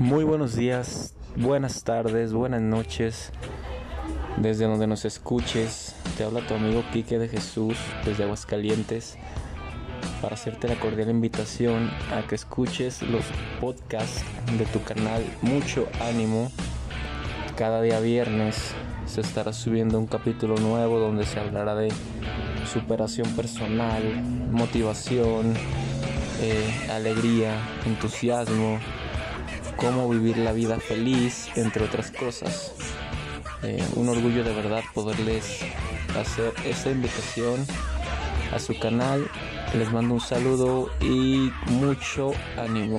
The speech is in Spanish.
Muy buenos días, buenas tardes, buenas noches. Desde donde nos escuches, te habla tu amigo Quique de Jesús desde Aguascalientes para hacerte la cordial invitación a que escuches los podcasts de tu canal Mucho Ánimo. Cada día viernes se estará subiendo un capítulo nuevo donde se hablará de superación personal, motivación, eh, alegría, entusiasmo, cómo vivir la vida feliz, entre otras cosas. Eh, un orgullo de verdad poderles hacer esta invitación a su canal. Les mando un saludo y mucho ánimo.